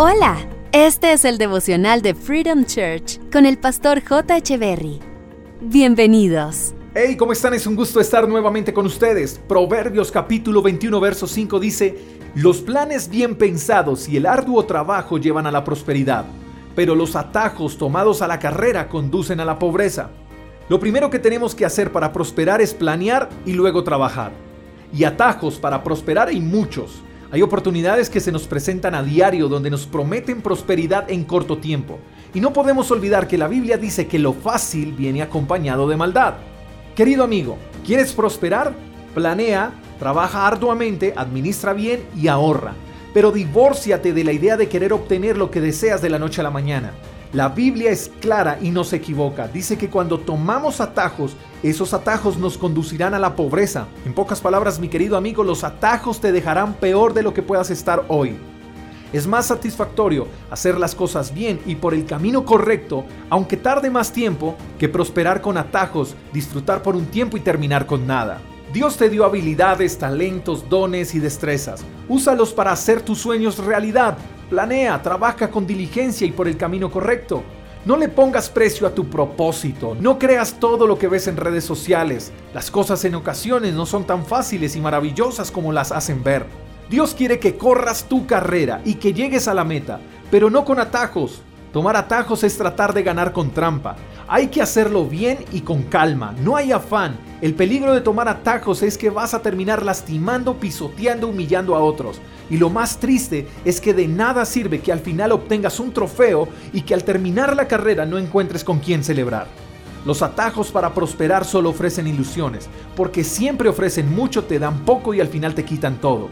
Hola, este es el devocional de Freedom Church con el pastor J. Berry. Bienvenidos. Hey, ¿cómo están? Es un gusto estar nuevamente con ustedes. Proverbios capítulo 21, verso 5 dice, Los planes bien pensados y el arduo trabajo llevan a la prosperidad, pero los atajos tomados a la carrera conducen a la pobreza. Lo primero que tenemos que hacer para prosperar es planear y luego trabajar. Y atajos para prosperar hay muchos. Hay oportunidades que se nos presentan a diario donde nos prometen prosperidad en corto tiempo. Y no podemos olvidar que la Biblia dice que lo fácil viene acompañado de maldad. Querido amigo, ¿quieres prosperar? Planea, trabaja arduamente, administra bien y ahorra. Pero divórciate de la idea de querer obtener lo que deseas de la noche a la mañana. La Biblia es clara y no se equivoca. Dice que cuando tomamos atajos, esos atajos nos conducirán a la pobreza. En pocas palabras, mi querido amigo, los atajos te dejarán peor de lo que puedas estar hoy. Es más satisfactorio hacer las cosas bien y por el camino correcto, aunque tarde más tiempo, que prosperar con atajos, disfrutar por un tiempo y terminar con nada. Dios te dio habilidades, talentos, dones y destrezas. Úsalos para hacer tus sueños realidad, Planea, trabaja con diligencia y por el camino correcto. No le pongas precio a tu propósito, no creas todo lo que ves en redes sociales. Las cosas en ocasiones no son tan fáciles y maravillosas como las hacen ver. Dios quiere que corras tu carrera y que llegues a la meta, pero no con atajos. Tomar atajos es tratar de ganar con trampa. Hay que hacerlo bien y con calma, no hay afán. El peligro de tomar atajos es que vas a terminar lastimando, pisoteando, humillando a otros. Y lo más triste es que de nada sirve que al final obtengas un trofeo y que al terminar la carrera no encuentres con quién celebrar. Los atajos para prosperar solo ofrecen ilusiones, porque siempre ofrecen mucho, te dan poco y al final te quitan todo.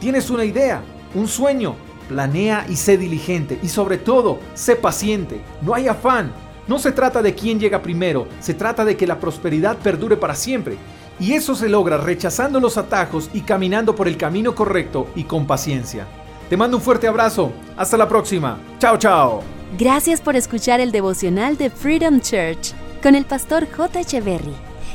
Tienes una idea, un sueño, planea y sé diligente y sobre todo, sé paciente, no hay afán. No se trata de quién llega primero, se trata de que la prosperidad perdure para siempre y eso se logra rechazando los atajos y caminando por el camino correcto y con paciencia. Te mando un fuerte abrazo. Hasta la próxima. Chao, chao. Gracias por escuchar el devocional de Freedom Church con el pastor J. Echeverry.